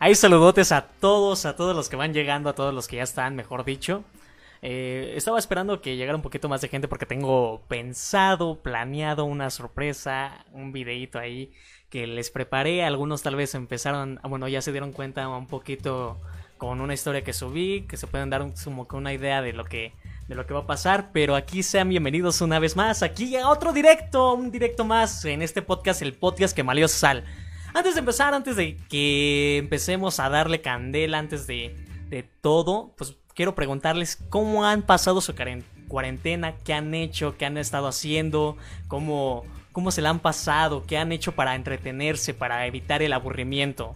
Hay saludotes a todos, a todos los que van llegando, a todos los que ya están, mejor dicho. Eh, estaba esperando que llegara un poquito más de gente porque tengo pensado, planeado una sorpresa, un videito ahí que les preparé. Algunos tal vez empezaron, ah, bueno, ya se dieron cuenta un poquito con una historia que subí, que se pueden dar como que una idea de lo que de lo que va a pasar, pero aquí sean bienvenidos una vez más, aquí a otro directo, un directo más en este podcast, el podcast que malió sal. Antes de empezar, antes de que empecemos a darle candela, antes de, de todo, pues quiero preguntarles cómo han pasado su cuarentena, qué han hecho, qué han estado haciendo, cómo, cómo se la han pasado, qué han hecho para entretenerse, para evitar el aburrimiento.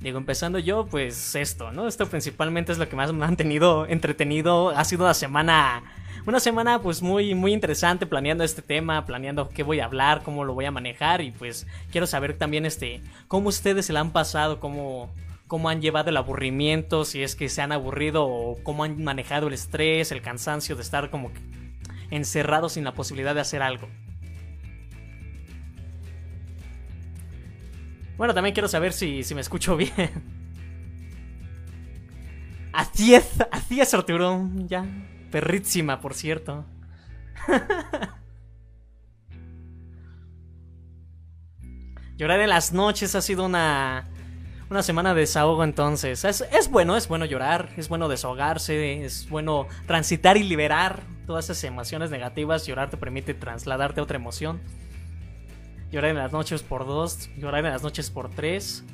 Digo, empezando yo, pues esto, ¿no? Esto principalmente es lo que más me ha mantenido entretenido. Ha sido una semana una semana pues muy muy interesante planeando este tema, planeando qué voy a hablar, cómo lo voy a manejar y pues quiero saber también este cómo ustedes se la han pasado, cómo cómo han llevado el aburrimiento, si es que se han aburrido o cómo han manejado el estrés, el cansancio de estar como encerrados sin la posibilidad de hacer algo. Bueno, también quiero saber si, si me escucho bien. Así es, así es, Arturo. Ya. Perrísima, por cierto. Llorar en las noches ha sido una, una semana de desahogo entonces. Es, es, bueno, es bueno llorar, es bueno desahogarse, es bueno transitar y liberar todas esas emociones negativas. Llorar te permite trasladarte a otra emoción. Llorar en las noches por dos, llorar en las noches por tres.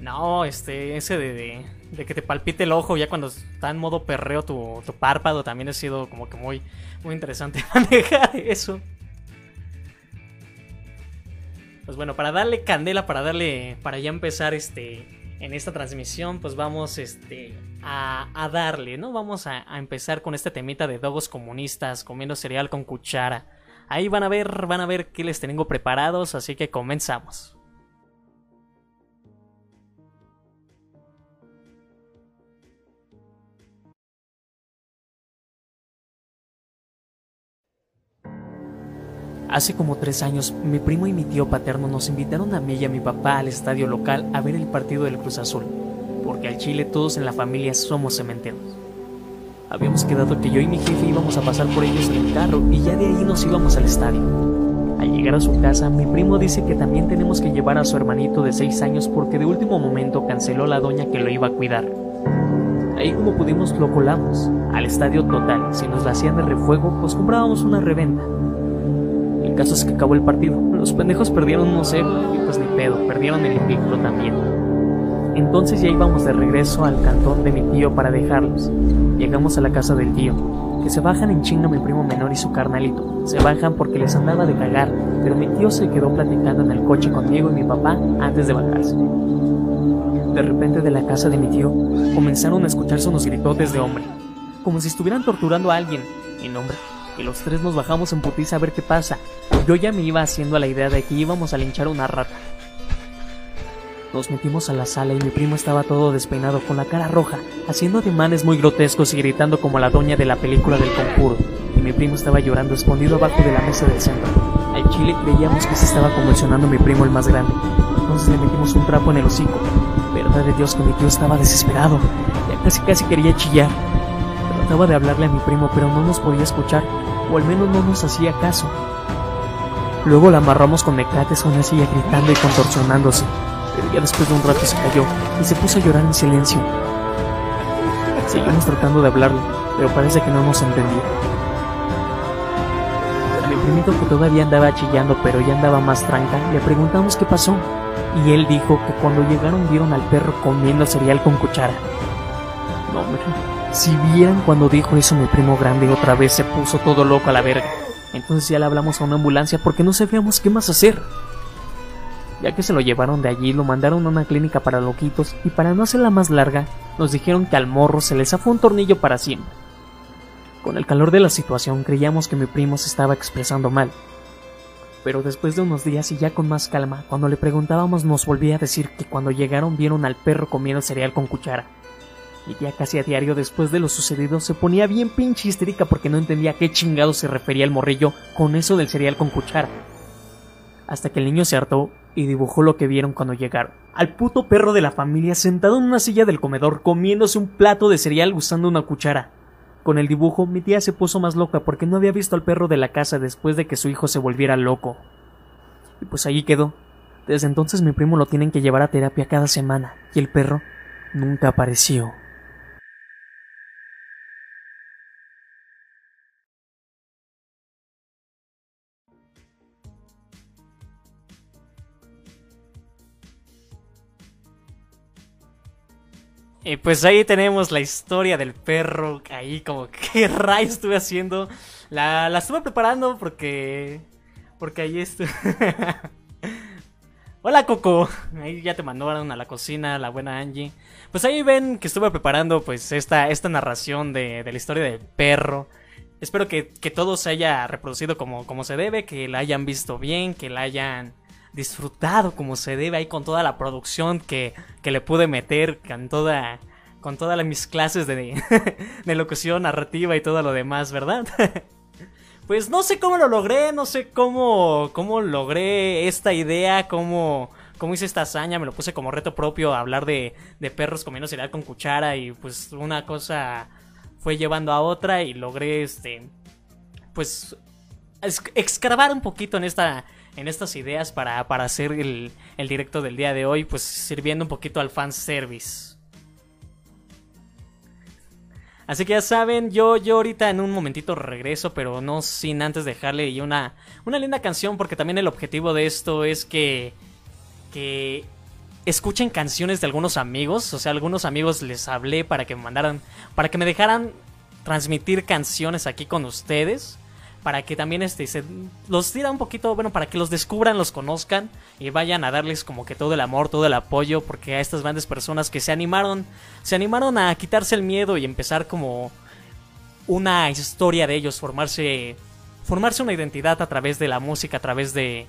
No, este, ese de, de, que te palpite el ojo ya cuando está en modo perreo tu, tu, párpado también ha sido como que muy, muy interesante manejar eso. Pues bueno, para darle candela, para darle, para ya empezar este, en esta transmisión, pues vamos este, a, a darle, ¿no? Vamos a, a, empezar con este temita de dogos comunistas comiendo cereal con cuchara. Ahí van a ver, van a ver qué les tengo preparados, así que comenzamos. Hace como tres años, mi primo y mi tío paterno nos invitaron a mí y a mi papá al estadio local a ver el partido del Cruz Azul, porque al Chile todos en la familia somos cementeros. Habíamos quedado que yo y mi jefe íbamos a pasar por ellos en el carro y ya de ahí nos íbamos al estadio. Al llegar a su casa, mi primo dice que también tenemos que llevar a su hermanito de seis años porque de último momento canceló la doña que lo iba a cuidar. Ahí como pudimos lo colamos, al estadio total, si nos la hacían de refuego, pues comprábamos una reventa. Caso es que acabó el partido. Los pendejos perdieron no sé, y pues ni pedo, perdieron el invicto también. Entonces ya íbamos de regreso al cantón de mi tío para dejarlos. Llegamos a la casa del tío, que se bajan en chinga mi primo menor y su carnalito. Se bajan porque les andaba de cagar, pero mi tío se quedó platicando en el coche conmigo y mi papá antes de bajarse. De repente de la casa de mi tío comenzaron a escucharse unos gritotes de hombre, como si estuvieran torturando a alguien. Y nombre, y los tres nos bajamos en putiza a ver qué pasa. Yo ya me iba haciendo la idea de que íbamos a linchar una rata. Nos metimos a la sala y mi primo estaba todo despeinado con la cara roja, haciendo ademanes muy grotescos y gritando como la doña de la película del conjuro. Y mi primo estaba llorando escondido abajo de la mesa del centro. Al chile creíamos que se estaba convulsionando mi primo el más grande. Entonces le metimos un trapo en el hocico. Verdad de Dios que mi tío estaba desesperado. Ya casi casi quería chillar. Trataba de hablarle a mi primo, pero no nos podía escuchar, o al menos no nos hacía caso. Luego la amarramos con mecates a una silla gritando y contorsionándose, pero ya después de un rato se cayó y se puso a llorar en silencio. Seguimos tratando de hablarle, pero parece que no nos entendía. A mi primito que todavía andaba chillando pero ya andaba más tranca, le preguntamos qué pasó, y él dijo que cuando llegaron vieron al perro comiendo cereal con cuchara. No, hombre, si vieran cuando dijo eso mi primo grande otra vez se puso todo loco a la verga. Entonces ya le hablamos a una ambulancia porque no sabíamos qué más hacer. Ya que se lo llevaron de allí, lo mandaron a una clínica para loquitos y para no hacerla más larga, nos dijeron que al morro se le zafó un tornillo para siempre. Con el calor de la situación creíamos que mi primo se estaba expresando mal. Pero después de unos días y ya con más calma, cuando le preguntábamos nos volvía a decir que cuando llegaron vieron al perro comiendo cereal con cuchara. Y ya casi a diario después de lo sucedido se ponía bien pinche histérica porque no entendía a qué chingado se refería el morrillo con eso del cereal con cuchara. Hasta que el niño se hartó y dibujó lo que vieron cuando llegaron. Al puto perro de la familia sentado en una silla del comedor comiéndose un plato de cereal usando una cuchara. Con el dibujo mi tía se puso más loca porque no había visto al perro de la casa después de que su hijo se volviera loco. Y pues allí quedó. Desde entonces mi primo lo tienen que llevar a terapia cada semana y el perro nunca apareció. Y pues ahí tenemos la historia del perro. Ahí como, ¿qué rayos estuve haciendo? La, la estuve preparando porque... Porque ahí estuve... Hola Coco, ahí ya te mandaron a la cocina la buena Angie. Pues ahí ven que estuve preparando pues esta, esta narración de, de la historia del perro. Espero que, que, todo se haya reproducido como, como se debe, que la hayan visto bien, que la hayan disfrutado como se debe ahí con toda la producción que, que le pude meter, con toda con todas mis clases de, de locución, narrativa y todo lo demás, ¿verdad? pues no sé cómo lo logré, no sé cómo, cómo logré esta idea, cómo, cómo hice esta hazaña, me lo puse como reto propio a hablar de, de perros comiendo cereal con cuchara y pues una cosa fue llevando a otra y logré este pues excavar un poquito en esta en estas ideas para, para hacer el, el, directo del día de hoy, pues sirviendo un poquito al fanservice. Así que ya saben, yo, yo ahorita en un momentito regreso, pero no sin antes dejarle una, una linda canción, porque también el objetivo de esto es que, que escuchen canciones de algunos amigos, o sea, algunos amigos les hablé para que me mandaran, para que me dejaran transmitir canciones aquí con ustedes para que también este, se los tira un poquito, bueno, para que los descubran, los conozcan y vayan a darles como que todo el amor, todo el apoyo, porque a estas grandes personas que se animaron, se animaron a quitarse el miedo y empezar como una historia de ellos, formarse, formarse una identidad a través de la música, a través de,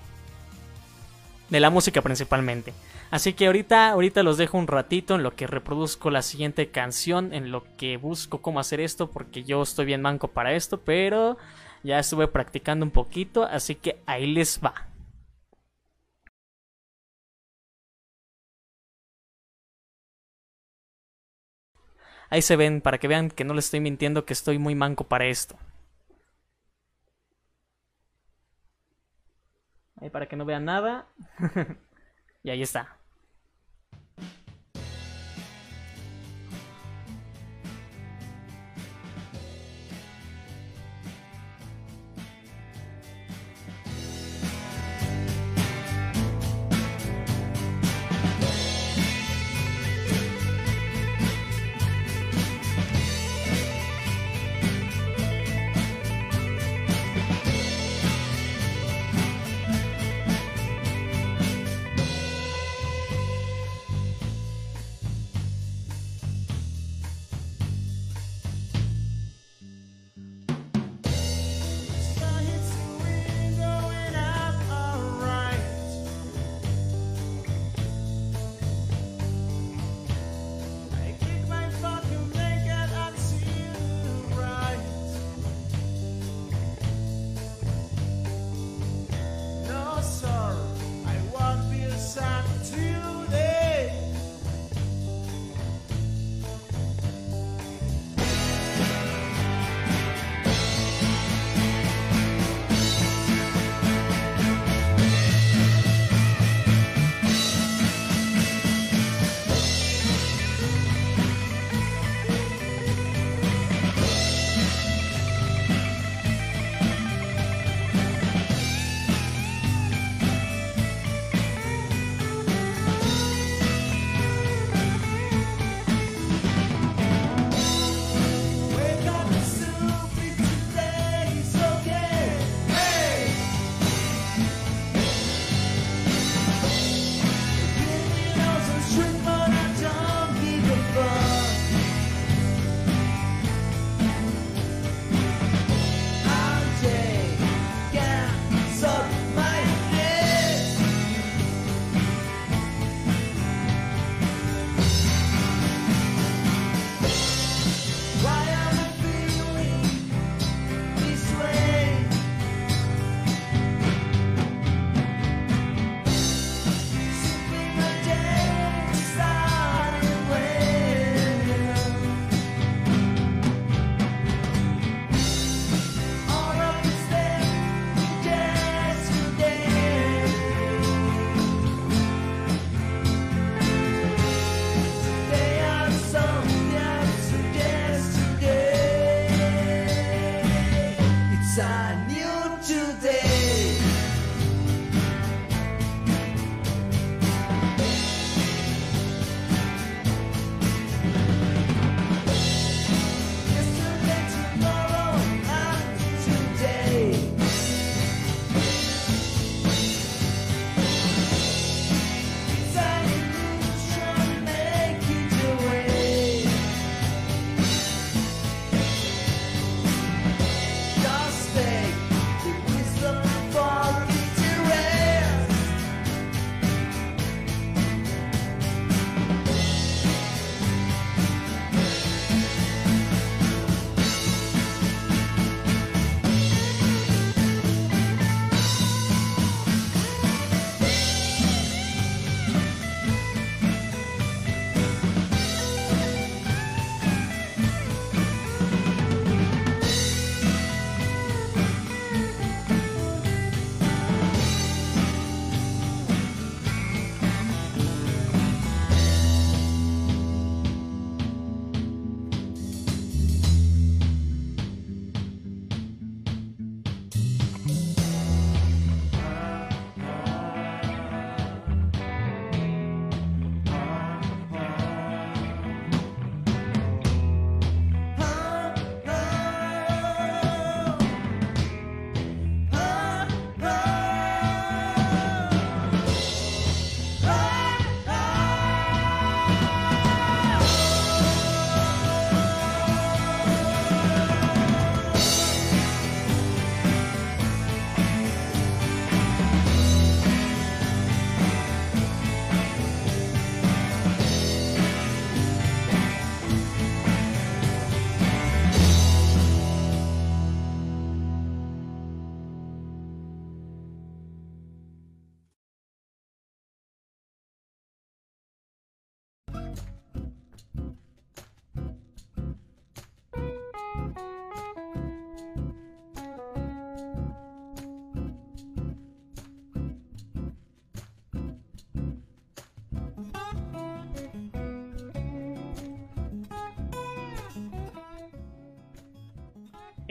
de la música principalmente. Así que ahorita, ahorita los dejo un ratito en lo que reproduzco la siguiente canción, en lo que busco cómo hacer esto, porque yo estoy bien manco para esto, pero ya estuve practicando un poquito, así que ahí les va. Ahí se ven, para que vean que no les estoy mintiendo, que estoy muy manco para esto. Ahí para que no vean nada. y ahí está.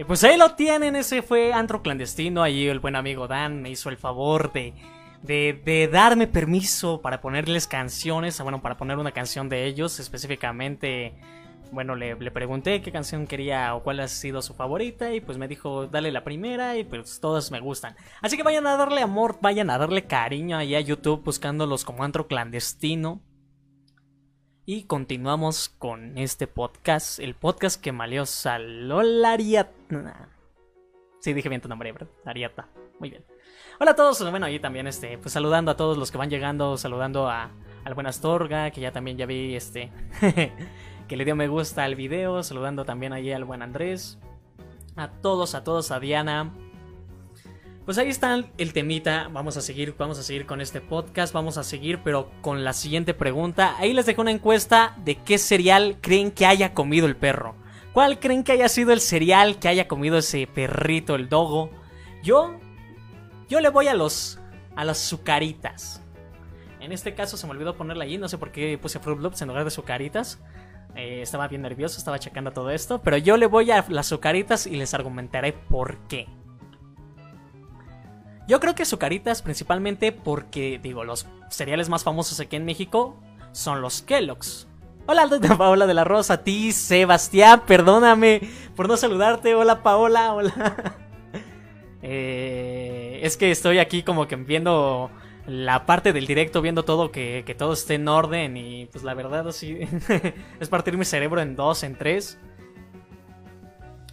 Pues ahí lo tienen, ese fue Antro Clandestino. Ahí el buen amigo Dan me hizo el favor de, de, darme permiso para ponerles canciones. Bueno, para poner una canción de ellos específicamente. Bueno, le, le, pregunté qué canción quería o cuál ha sido su favorita y pues me dijo, dale la primera y pues todas me gustan. Así que vayan a darle amor, vayan a darle cariño ahí a YouTube buscándolos como antro clandestino. Y continuamos con este podcast, el podcast que maleó Salola Ariadna. Sí, dije bien tu nombre, ¿verdad? Muy bien. Hola a todos, bueno, y también este, pues saludando a todos los que van llegando, saludando a, al buen Astorga, que ya también ya vi este, que le dio me gusta al video, saludando también ahí al buen Andrés, a todos, a todos, a Diana, pues ahí está el temita. Vamos a seguir, vamos a seguir con este podcast. Vamos a seguir, pero con la siguiente pregunta. Ahí les dejo una encuesta de qué cereal creen que haya comido el perro. ¿Cuál creen que haya sido el cereal que haya comido ese perrito, el dogo? Yo, yo le voy a los, a las sucaritas. En este caso se me olvidó ponerla allí. No sé por qué puse Fruit Loops en lugar de sucaritas. Eh, estaba bien nervioso, estaba checando todo esto. Pero yo le voy a las sucaritas y les argumentaré por qué. Yo creo que Zucaritas principalmente porque, digo, los cereales más famosos aquí en México son los Kellogg's. Hola, Paola de la Rosa, a ti, Sebastián, perdóname por no saludarte. Hola, Paola, hola. Eh, es que estoy aquí como que viendo la parte del directo, viendo todo, que, que todo esté en orden y pues la verdad así es partir mi cerebro en dos, en tres.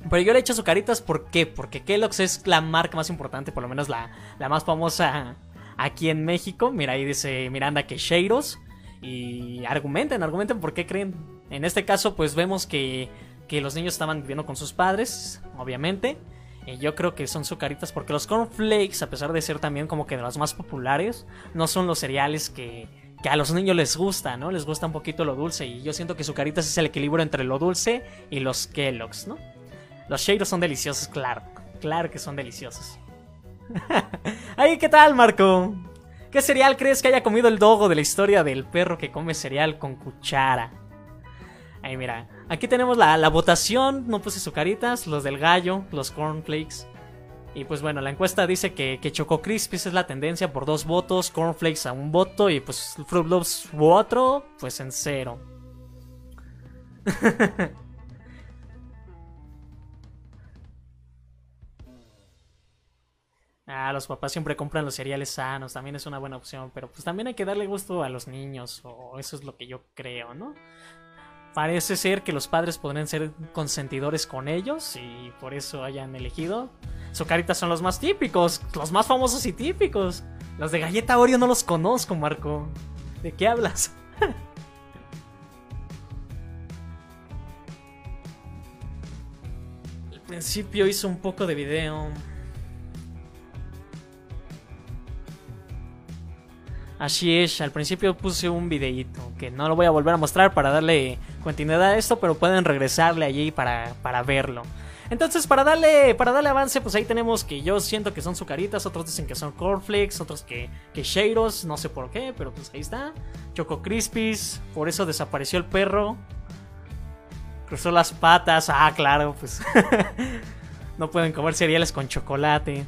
Pero yo le he hecho azucaritas, ¿por qué? Porque Kellogg's es la marca más importante, por lo menos la, más famosa aquí en México. Mira, ahí dice Miranda que Sheiros. Y argumenten, argumenten por qué creen. En este caso, pues vemos que, que los niños estaban viviendo con sus padres, obviamente. Y yo creo que son azucaritas porque los cornflakes, a pesar de ser también como que de los más populares, no son los cereales que, que a los niños les gusta, ¿no? Les gusta un poquito lo dulce. Y yo siento que azucaritas es el equilibrio entre lo dulce y los Kellogg's, ¿no? Los Sheiros son deliciosos, claro. Claro que son deliciosos. ¡Ay, qué tal, Marco! ¿Qué cereal crees que haya comido el dogo de la historia del perro que come cereal con cuchara? Ahí mira, aquí tenemos la, votación, no puse sucaritas, los del gallo, los cornflakes. Y pues bueno, la encuesta dice que, que Choco Crispies es la tendencia por dos votos, cornflakes a un voto y pues Fruit Loops otro, pues en cero. Ah, los papás siempre compran los cereales sanos, también es una buena opción, pero pues también hay que darle gusto a los niños, o eso es lo que yo creo, ¿no? Parece ser que los padres podrían ser consentidores con ellos y por eso hayan elegido. Sucaritas son los más típicos, los más famosos y típicos. Los de galleta Oreo no los conozco, Marco. ¿De qué hablas? Al principio hizo un poco de video. Así es, al principio puse un videíto que no lo voy a volver a mostrar para darle continuidad a esto, pero pueden regresarle allí para, para verlo. Entonces, para darle, para darle avance, pues ahí tenemos que yo siento que son sucaritas, otros dicen que son cornflakes, otros que, que Sheiros, no sé por qué, pero pues ahí está. Choco Crispies, por eso desapareció el perro. Cruzó las patas, ah, claro, pues no pueden comer cereales con chocolate.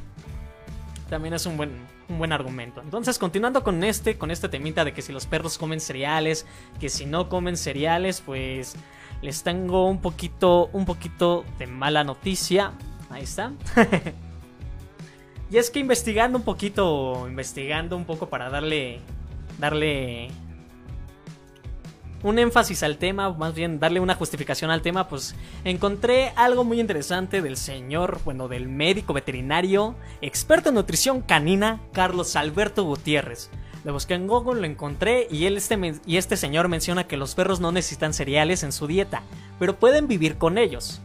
También es un buen, un buen argumento. Entonces, continuando con este, con este temita de que si los perros comen cereales, que si no comen cereales, pues les tengo un poquito, un poquito de mala noticia. Ahí está. y es que investigando un poquito, investigando un poco para darle, darle un énfasis al tema, más bien darle una justificación al tema, pues encontré algo muy interesante del señor, bueno, del médico veterinario, experto en nutrición canina, Carlos Alberto Gutiérrez. Lo busqué en Google, lo encontré y, él este, y este señor menciona que los perros no necesitan cereales en su dieta, pero pueden vivir con ellos.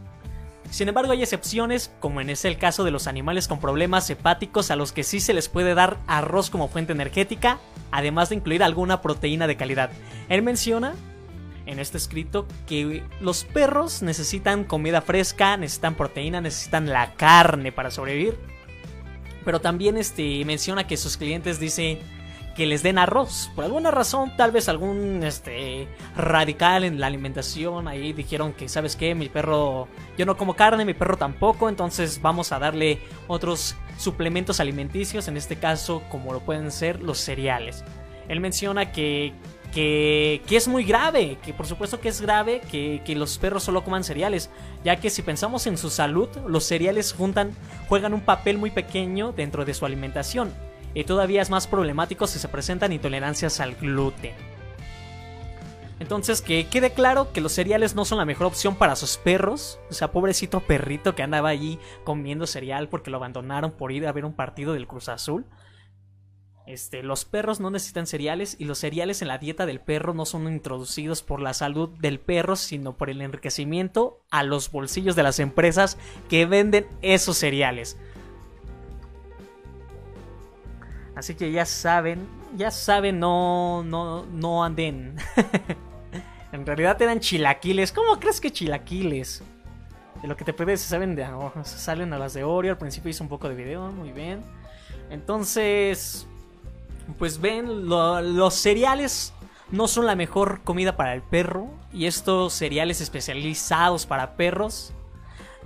Sin embargo, hay excepciones, como en ese el caso de los animales con problemas hepáticos a los que sí se les puede dar arroz como fuente energética, además de incluir alguna proteína de calidad. Él menciona en este escrito que los perros necesitan comida fresca, necesitan proteína, necesitan la carne para sobrevivir. Pero también este, menciona que sus clientes dicen que les den arroz. Por alguna razón, tal vez algún este, radical en la alimentación, ahí dijeron que, ¿sabes qué? Mi perro, yo no como carne, mi perro tampoco, entonces vamos a darle otros suplementos alimenticios, en este caso como lo pueden ser los cereales. Él menciona que que, es muy grave, que por supuesto que es grave que, los perros solo coman cereales, ya que si pensamos en su salud, los cereales juntan, juegan un papel muy pequeño dentro de su alimentación, y todavía es más problemático si se presentan intolerancias al gluten. Entonces, que quede claro que los cereales no son la mejor opción para sus perros. O sea, pobrecito perrito que andaba allí comiendo cereal porque lo abandonaron por ir a ver un partido del Cruz Azul. Este, los perros no necesitan cereales y los cereales en la dieta del perro no son introducidos por la salud del perro, sino por el enriquecimiento a los bolsillos de las empresas que venden esos cereales. Así que ya saben, ya saben, no, no, no anden. en realidad eran chilaquiles. ¿Cómo crees que chilaquiles? De lo que te puedes, saben de, oh, salen a las de Oreo. Al principio hice un poco de video, muy bien. Entonces, pues ven, los cereales no son la mejor comida para el perro y estos cereales especializados para perros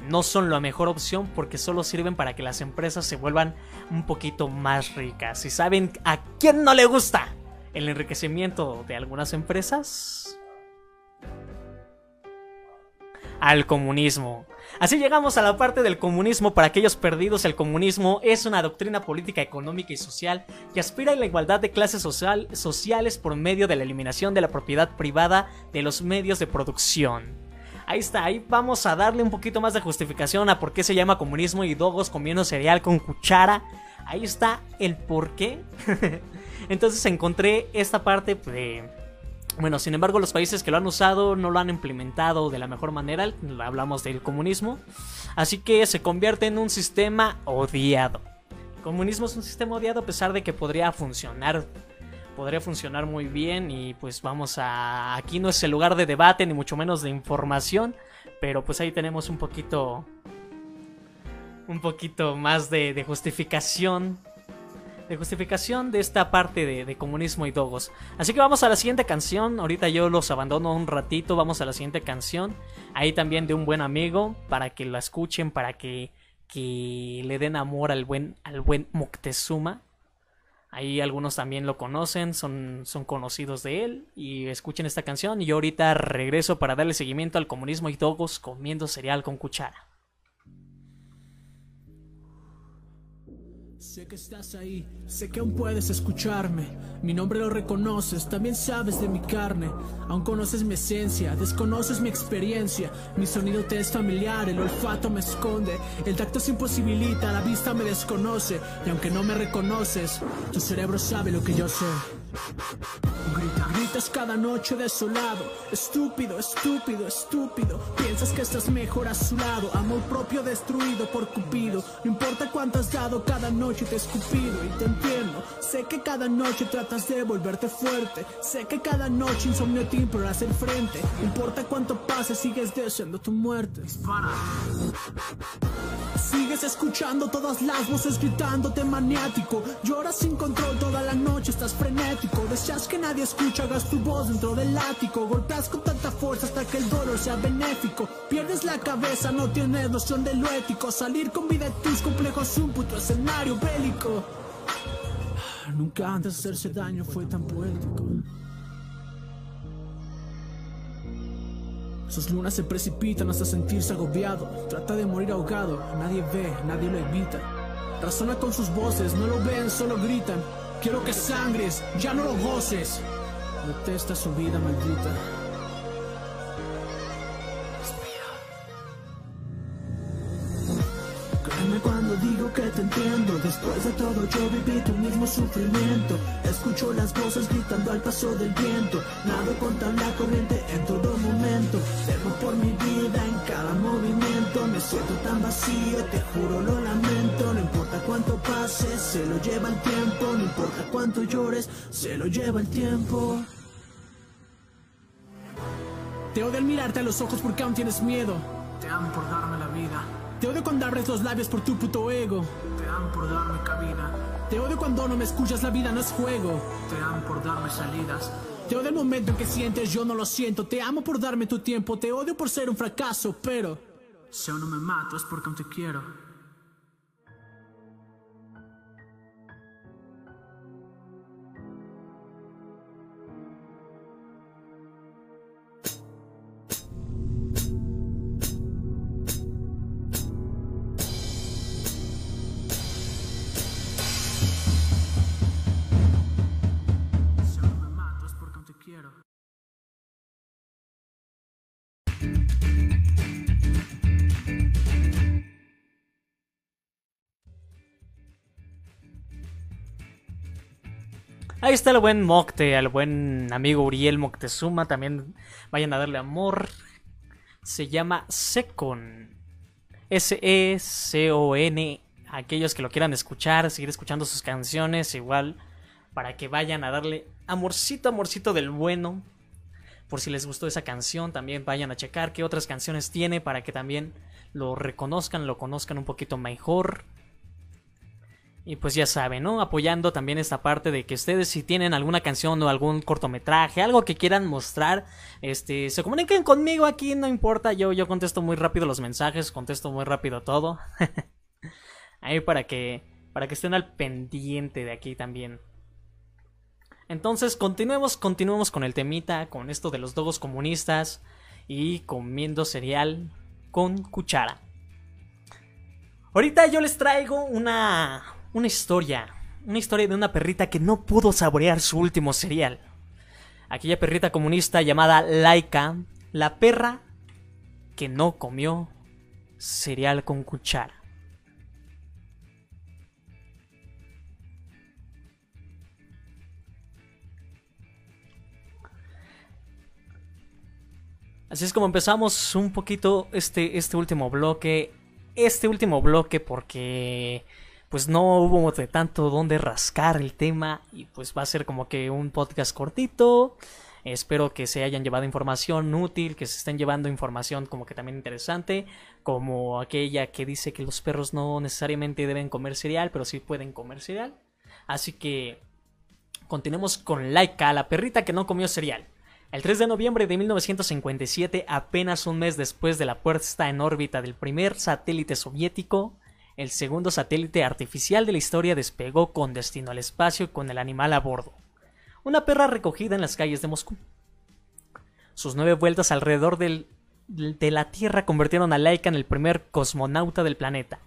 no son la mejor opción porque solo sirven para que las empresas se vuelvan un poquito más ricas. ¿Y saben a quién no le gusta el enriquecimiento de algunas empresas? Al comunismo. Así llegamos a la parte del comunismo. Para aquellos perdidos, el comunismo es una doctrina política, económica y social que aspira a la igualdad de clases sociales por medio de la eliminación de la propiedad privada de los medios de producción. Ahí está, ahí vamos a darle un poquito más de justificación a por qué se llama comunismo y dogos comiendo cereal con cuchara. Ahí está el por qué. Entonces encontré esta parte de bueno, sin embargo, los países que lo han usado no lo han implementado de la mejor manera. Hablamos del comunismo. Así que se convierte en un sistema odiado. El comunismo es un sistema odiado a pesar de que podría funcionar. Podría funcionar muy bien y pues vamos a... Aquí no es el lugar de debate ni mucho menos de información. Pero pues ahí tenemos un poquito... Un poquito más de, de justificación de justificación de esta parte de, comunismo y dogos. Así que vamos a la siguiente canción. Ahorita yo los abandono un ratito. Vamos a la siguiente canción. Ahí también de un buen amigo. Para que la escuchen. Para que, que le den amor al buen, al buen Moctezuma. Ahí algunos también lo conocen. Son, son conocidos de él. Y escuchen esta canción. Y yo ahorita regreso para darle seguimiento al comunismo y dogos comiendo cereal con cuchara. Sé que estás ahí, sé que aún puedes escucharme. Mi nombre lo reconoces, también sabes de mi carne. Aún conoces mi esencia, desconoces mi experiencia. Mi sonido te es familiar, el olfato me esconde. El tacto se imposibilita, la vista me desconoce. Y aunque no me reconoces, tu cerebro sabe lo que yo sé. Grita, gritas cada noche desolado. Estúpido, estúpido, estúpido. Piensas que estás mejor a su lado. Amor propio destruido por Cupido. No importa cuánto has dado, cada noche te he escupido. Y te entiendo. Sé que cada noche tratas de volverte fuerte. Sé que cada noche insomnio te implora hacer frente. No importa cuánto pase, sigues deseando tu muerte. Sigues escuchando todas las voces gritándote maniático. Lloras sin control toda la noche, estás frenético. Deseas que nadie escucha, hagas tu voz dentro del ático. Golpeas con tanta fuerza hasta que el dolor sea benéfico. Pierdes la cabeza, no tienes noción de lo ético. Salir con vida de tus complejos, un puto escenario bélico. Nunca antes hacerse daño fue tan poético. Sus lunas se precipitan hasta sentirse agobiado. Trata de morir ahogado, nadie ve, nadie lo evita. Razona con sus voces, no lo ven, solo gritan. Quiero que sangres, ya no lo goces. Detesta su vida maldita. cuando digo que te entiendo. Después de todo yo viví tu mismo sufrimiento. Escucho las voces gritando al paso del viento. Nado contra la corriente en todo momento. Temo por mi vida en cada movimiento. Me siento tan vacío, te juro lo lamento cuánto pase, se lo lleva el tiempo No importa cuánto llores, se lo lleva el tiempo Te odio al mirarte a los ojos porque aún tienes miedo. Te amo por darme la vida. Te odio cuando abres los labios por tu puto ego. Te amo por darme cabida. Te odio cuando no me escuchas, la vida no es juego. Te amo por darme salidas. Te odio el momento en que sientes, yo no lo siento. Te amo por darme tu tiempo. Te odio por ser un fracaso, pero. Si aún no me mato es porque aún te quiero. Ahí está el buen Mocte, al buen amigo Uriel Moctezuma. También vayan a darle amor. Se llama Secon. S-E-C-O-N. Aquellos que lo quieran escuchar, seguir escuchando sus canciones, igual. Para que vayan a darle amorcito, amorcito del bueno. Por si les gustó esa canción, también vayan a checar qué otras canciones tiene para que también lo reconozcan, lo conozcan un poquito mejor. Y pues ya saben, ¿no? Apoyando también esta parte de que ustedes si tienen alguna canción o algún cortometraje, algo que quieran mostrar, este, se comuniquen conmigo aquí, no importa, yo, yo contesto muy rápido los mensajes, contesto muy rápido todo. Ahí para que, para que estén al pendiente de aquí también. Entonces, continuemos, continuemos con el temita, con esto de los dogos comunistas y comiendo cereal con cuchara. Ahorita yo les traigo una, una historia, una historia de una perrita que no pudo saborear su último cereal. Aquella perrita comunista llamada Laika, la perra que no comió cereal con cuchara. Así es como empezamos un poquito este, este último bloque. Este último bloque porque pues no hubo de tanto donde rascar el tema y pues va a ser como que un podcast cortito. Espero que se hayan llevado información útil, que se estén llevando información como que también interesante, como aquella que dice que los perros no necesariamente deben comer cereal, pero sí pueden comer cereal. Así que continuemos con Laika, la perrita que no comió cereal. El 3 de noviembre de 1957, apenas un mes después de la puesta en órbita del primer satélite soviético, el segundo satélite artificial de la historia despegó con destino al espacio con el animal a bordo. Una perra recogida en las calles de Moscú. Sus nueve vueltas alrededor de la Tierra convirtieron a Laika en el primer cosmonauta del planeta.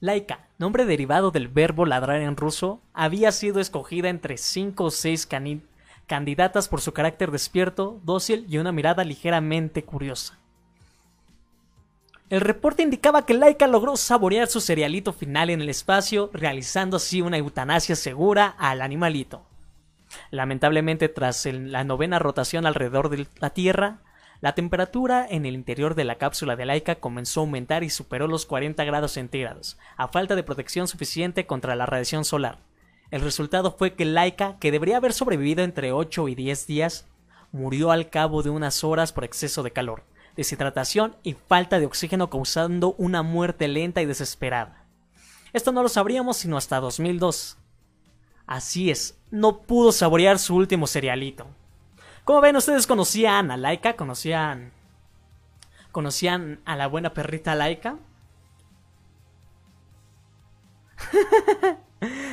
Laika, nombre derivado del verbo ladrar en ruso, había sido escogida entre cinco o seis candidatas por su carácter despierto, dócil y una mirada ligeramente curiosa. El reporte indicaba que Laika logró saborear su cerealito final en el espacio, realizando así una eutanasia segura al animalito. Lamentablemente, tras la novena rotación alrededor de la Tierra, la temperatura en el interior de la cápsula de Laika comenzó a aumentar y superó los 40 grados centígrados, a falta de protección suficiente contra la radiación solar. El resultado fue que Laika, que debería haber sobrevivido entre 8 y 10 días, murió al cabo de unas horas por exceso de calor, deshidratación y falta de oxígeno causando una muerte lenta y desesperada. Esto no lo sabríamos sino hasta 2002. Así es, no pudo saborear su último cerealito. Como ven, ustedes conocían a Laika, conocían conocían a la buena perrita Laika.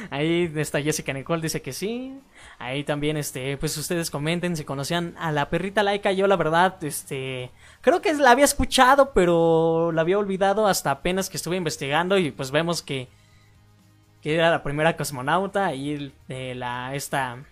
Ahí está Jessica Nicole dice que sí. Ahí también, este, pues ustedes comenten si conocían a la perrita laica. Yo la verdad, este, creo que la había escuchado, pero la había olvidado hasta apenas que estuve investigando y pues vemos que, que era la primera cosmonauta y de la, esta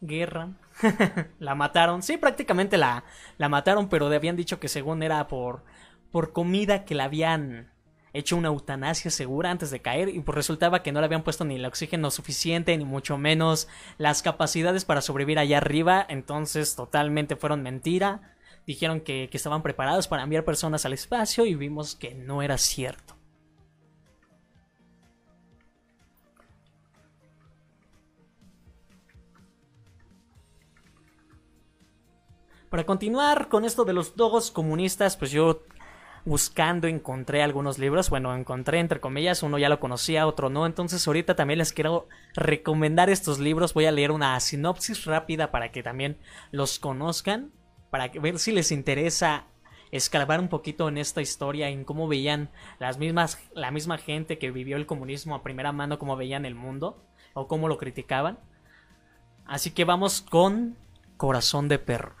guerra. la mataron. Sí, prácticamente la, la mataron, pero habían dicho que según era por, por comida que la habían hecho una eutanasia segura antes de caer y pues resultaba que no le habían puesto ni el oxígeno suficiente ni mucho menos las capacidades para sobrevivir allá arriba. Entonces totalmente fueron mentira. Dijeron que, que estaban preparados para enviar personas al espacio y vimos que no era cierto. Para continuar con esto de los dogos comunistas, pues yo buscando encontré algunos libros. Bueno, encontré entre comillas, uno ya lo conocía, otro no. Entonces ahorita también les quiero recomendar estos libros. Voy a leer una sinopsis rápida para que también los conozcan. Para ver si les interesa escarbar un poquito en esta historia, en cómo veían las mismas, la misma gente que vivió el comunismo a primera mano, cómo veían el mundo o cómo lo criticaban. Así que vamos con Corazón de Perro.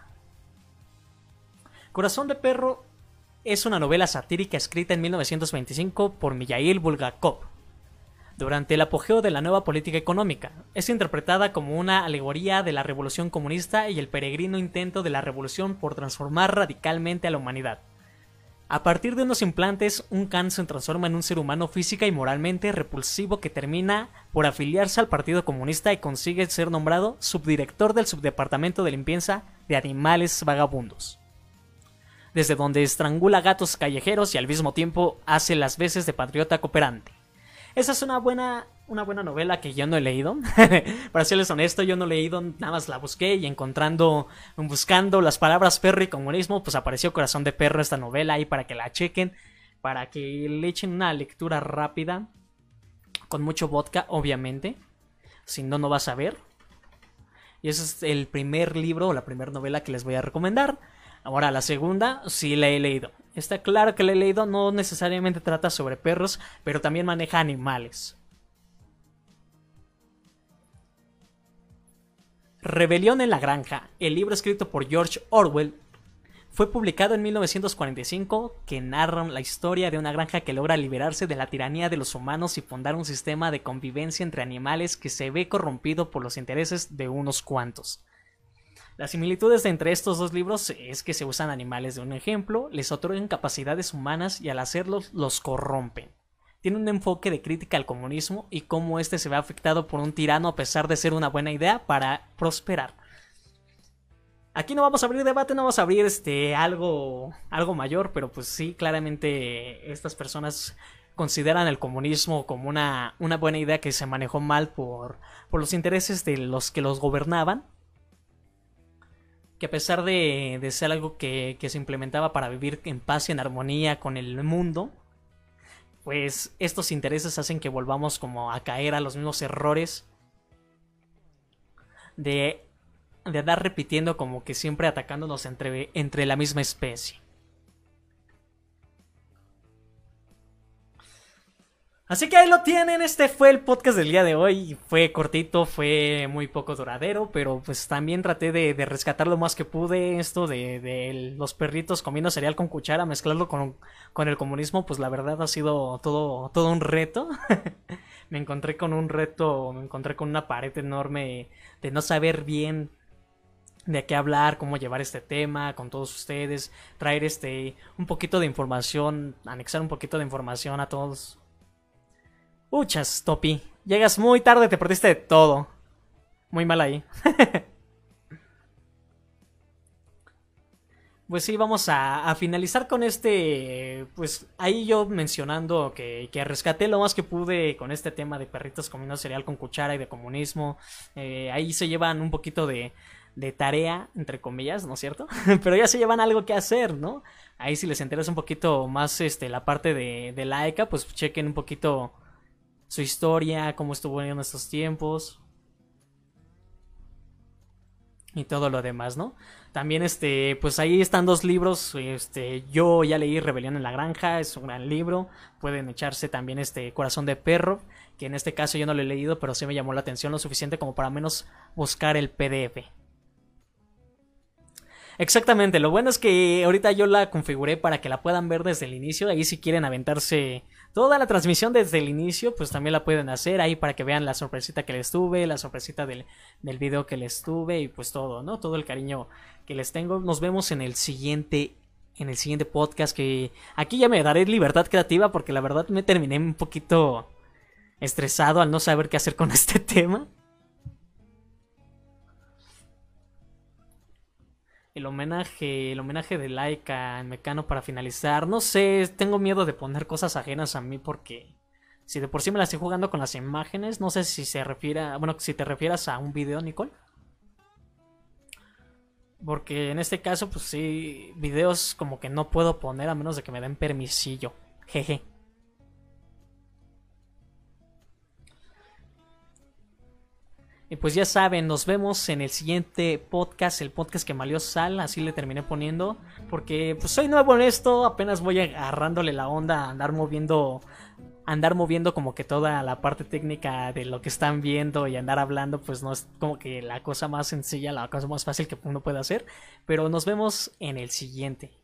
Corazón de Perro es una novela satírica escrita en 1925 por Mijail Bulgakov. Durante el apogeo de la nueva política económica, es interpretada como una alegoría de la revolución comunista y el peregrino intento de la revolución por transformar radicalmente a la humanidad. A partir de unos implantes, un Khan se transforma en un ser humano física y moralmente repulsivo que termina por afiliarse al Partido Comunista y consigue ser nombrado subdirector del subdepartamento de limpieza de animales vagabundos desde donde estrangula gatos callejeros y al mismo tiempo hace las veces de patriota cooperante. Esa es una buena, una buena novela que yo no he leído. Para serles honesto, yo no he leído, nada más la busqué y encontrando, buscando las palabras perro y comunismo, pues apareció Corazón de Perro esta novela ahí para que la chequen, para que le echen una lectura rápida, con mucho vodka, obviamente. Si no, no vas a ver. Y ese es el primer libro o la primera novela que les voy a recomendar. Ahora, la segunda sí la he leído. Está claro que la he leído, no necesariamente trata sobre perros, pero también maneja animales. Rebelión en la Granja, el libro escrito por George Orwell, fue publicado en 1945 que narra la historia de una granja que logra liberarse de la tiranía de los humanos y fundar un sistema de convivencia entre animales que se ve corrompido por los intereses de unos cuantos. Las similitudes entre estos dos libros es que se usan animales de un ejemplo, les otorgan capacidades humanas y al hacerlos los corrompen. Tiene un enfoque de crítica al comunismo y cómo éste se ve afectado por un tirano a pesar de ser una buena idea para prosperar. Aquí no vamos a abrir debate, no vamos a abrir este algo algo mayor, pero pues sí, claramente estas personas consideran el comunismo como una, una buena idea que se manejó mal por, por los intereses de los que los gobernaban que a pesar de, ser algo que, se implementaba para vivir en paz y en armonía con el mundo, pues estos intereses hacen que volvamos como a caer a los mismos errores de, de andar repitiendo como que siempre atacándonos entre, entre la misma especie. Así que ahí lo tienen, este fue el podcast del día de hoy. Fue cortito, fue muy poco duradero, pero pues también traté de, rescatar lo más que pude. Esto de, los perritos comiendo cereal con cuchara, mezclarlo con, con el comunismo, pues la verdad ha sido todo, todo un reto. me encontré con un reto, me encontré con una pared enorme de no saber bien de qué hablar, cómo llevar este tema con todos ustedes, traer este un poquito de información, anexar un poquito de información a todos Uchas, Topi. Llegas muy tarde, te perdiste de todo. Muy mal ahí. pues sí, vamos a, finalizar con este. Pues ahí yo mencionando que, que, rescaté lo más que pude con este tema de perritos comiendo cereal con cuchara y de comunismo. Eh, ahí se llevan un poquito de, de tarea, entre comillas, ¿no es cierto? Pero ya se llevan algo que hacer, ¿no? Ahí si les interesa un poquito más este, la parte de, de la ECA, pues chequen un poquito su historia, cómo estuvo en estos tiempos y todo lo demás, ¿no? También este, pues ahí están dos libros, este, yo ya leí Rebelión en la granja, es un gran libro, pueden echarse también este Corazón de perro, que en este caso yo no lo he leído, pero sí me llamó la atención lo suficiente como para menos buscar el PDF. Exactamente, lo bueno es que ahorita yo la configuré para que la puedan ver desde el inicio, ahí si quieren aventarse toda la transmisión desde el inicio, pues también la pueden hacer ahí para que vean la sorpresita que les tuve, la sorpresita del, del video que les tuve y pues todo, ¿no? Todo el cariño que les tengo. Nos vemos en el siguiente en el siguiente podcast que aquí ya me daré libertad creativa porque la verdad me terminé un poquito estresado al no saber qué hacer con este tema. El homenaje, el homenaje de Laika en Mecano para finalizar. No sé, tengo miedo de poner cosas ajenas a mí porque si de por sí me la estoy jugando con las imágenes, no sé si se refiere, bueno, si te refieras a un video, Nicole. Porque en este caso, pues sí, videos como que no puedo poner a menos de que me den permisillo. Jeje. Y pues ya saben, nos vemos en el siguiente podcast, el podcast que malió sal, así le terminé poniendo, porque pues soy nuevo en esto, apenas voy agarrándole la onda andar moviendo andar moviendo como que toda la parte técnica de lo que están viendo y andar hablando, pues no es como que la cosa más sencilla, la cosa más fácil que uno puede hacer, pero nos vemos en el siguiente.